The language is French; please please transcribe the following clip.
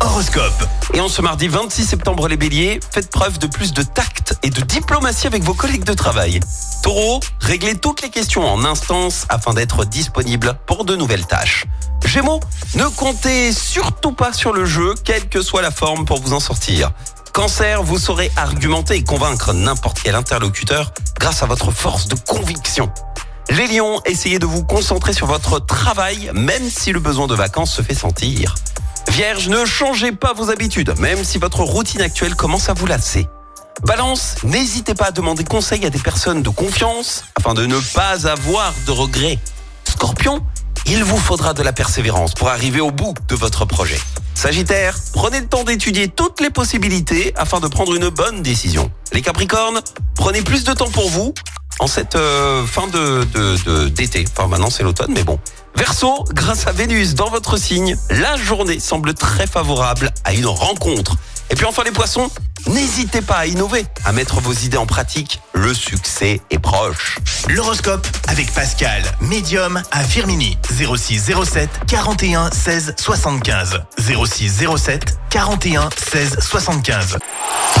Horoscope. Et en ce mardi 26 septembre, les béliers, faites preuve de plus de tact et de diplomatie avec vos collègues de travail. Taureau, réglez toutes les questions en instance afin d'être disponible pour de nouvelles tâches. Gémeaux, ne comptez surtout pas sur le jeu, quelle que soit la forme pour vous en sortir. Cancer, vous saurez argumenter et convaincre n'importe quel interlocuteur grâce à votre force de conviction. Les lions, essayez de vous concentrer sur votre travail, même si le besoin de vacances se fait sentir. Vierge, ne changez pas vos habitudes, même si votre routine actuelle commence à vous lasser. Balance, n'hésitez pas à demander conseil à des personnes de confiance afin de ne pas avoir de regrets. Scorpion, il vous faudra de la persévérance pour arriver au bout de votre projet. Sagittaire, prenez le temps d'étudier toutes les possibilités afin de prendre une bonne décision. Les Capricornes, prenez plus de temps pour vous en cette euh, fin de d'été. enfin maintenant c'est l'automne, mais bon. Verseau, grâce à Vénus dans votre signe, la journée semble très favorable à une rencontre. Et puis enfin les poissons, n'hésitez pas à innover, à mettre vos idées en pratique. Le succès est proche. L'horoscope avec Pascal, médium à Firmini. 06 07 41 16 75. 06 07 41 16 75.